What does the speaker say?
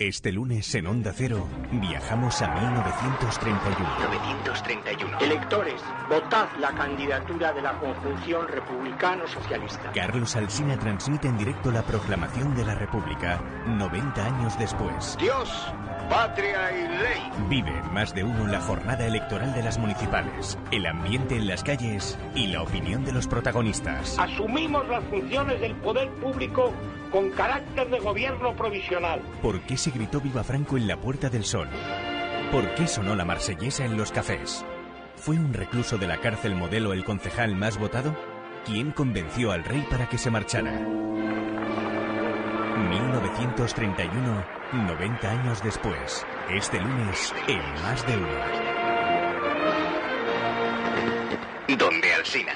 Este lunes en Onda Cero viajamos a 1931. 1931. Electores, votad la candidatura de la conjunción republicano-socialista. Carlos Alsina transmite en directo la proclamación de la República 90 años después. Dios, patria y ley. Vive más de uno la jornada electoral de las municipales, el ambiente en las calles y la opinión de los protagonistas. Asumimos las funciones del poder público con carácter de gobierno provisional. ¿Por qué gritó Viva Franco en la Puerta del Sol? ¿Por qué sonó la marsellesa en los cafés? ¿Fue un recluso de la cárcel modelo el concejal más votado? ¿Quién convenció al rey para que se marchara? 1931, 90 años después. Este lunes, en Más de Uno. Donde Alsina.